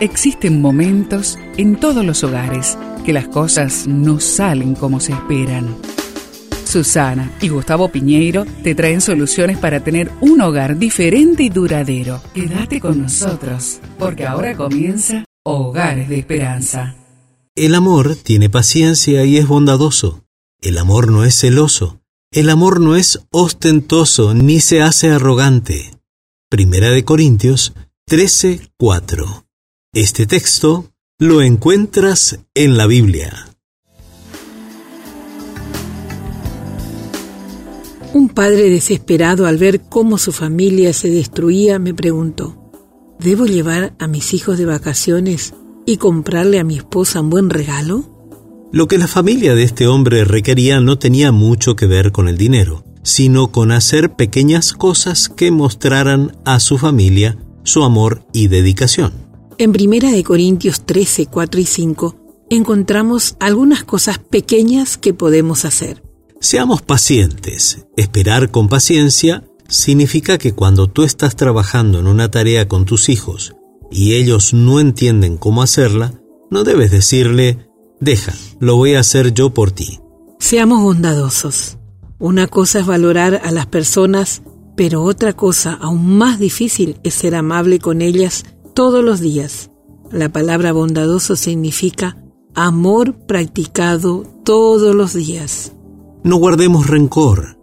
Existen momentos en todos los hogares que las cosas no salen como se esperan. Susana y Gustavo Piñeiro te traen soluciones para tener un hogar diferente y duradero. Quédate con nosotros, porque ahora comienza Hogares de Esperanza. El amor tiene paciencia y es bondadoso. El amor no es celoso. El amor no es ostentoso ni se hace arrogante. Primera de Corintios 13:4. Este texto lo encuentras en la Biblia. Un padre desesperado al ver cómo su familia se destruía me preguntó, ¿debo llevar a mis hijos de vacaciones y comprarle a mi esposa un buen regalo? Lo que la familia de este hombre requería no tenía mucho que ver con el dinero, sino con hacer pequeñas cosas que mostraran a su familia su amor y dedicación. En Primera de Corintios 13, 4 y 5 encontramos algunas cosas pequeñas que podemos hacer. Seamos pacientes. Esperar con paciencia significa que cuando tú estás trabajando en una tarea con tus hijos y ellos no entienden cómo hacerla, no debes decirle, deja, lo voy a hacer yo por ti. Seamos bondadosos. Una cosa es valorar a las personas, pero otra cosa aún más difícil es ser amable con ellas todos los días. La palabra bondadoso significa amor practicado todos los días. No guardemos rencor.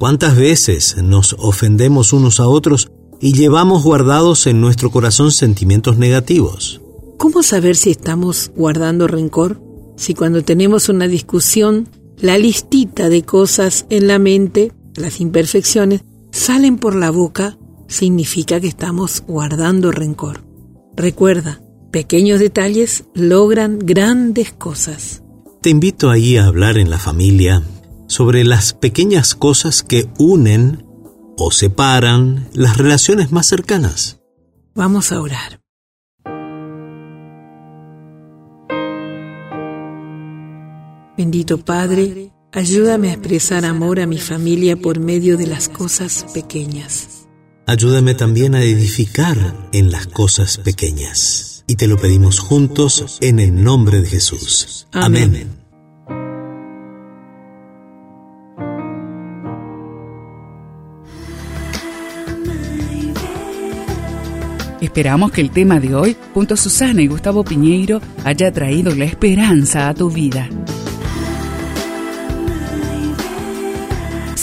¿Cuántas veces nos ofendemos unos a otros y llevamos guardados en nuestro corazón sentimientos negativos? ¿Cómo saber si estamos guardando rencor? Si cuando tenemos una discusión, la listita de cosas en la mente, las imperfecciones, salen por la boca, significa que estamos guardando rencor. Recuerda, pequeños detalles logran grandes cosas. Te invito ahí a hablar en la familia sobre las pequeñas cosas que unen o separan las relaciones más cercanas. Vamos a orar. Bendito Padre, ayúdame a expresar amor a mi familia por medio de las cosas pequeñas. Ayúdame también a edificar en las cosas pequeñas. Y te lo pedimos juntos en el nombre de Jesús. Amén. Esperamos que el tema de hoy, junto a Susana y Gustavo Piñeiro, haya traído la esperanza a tu vida.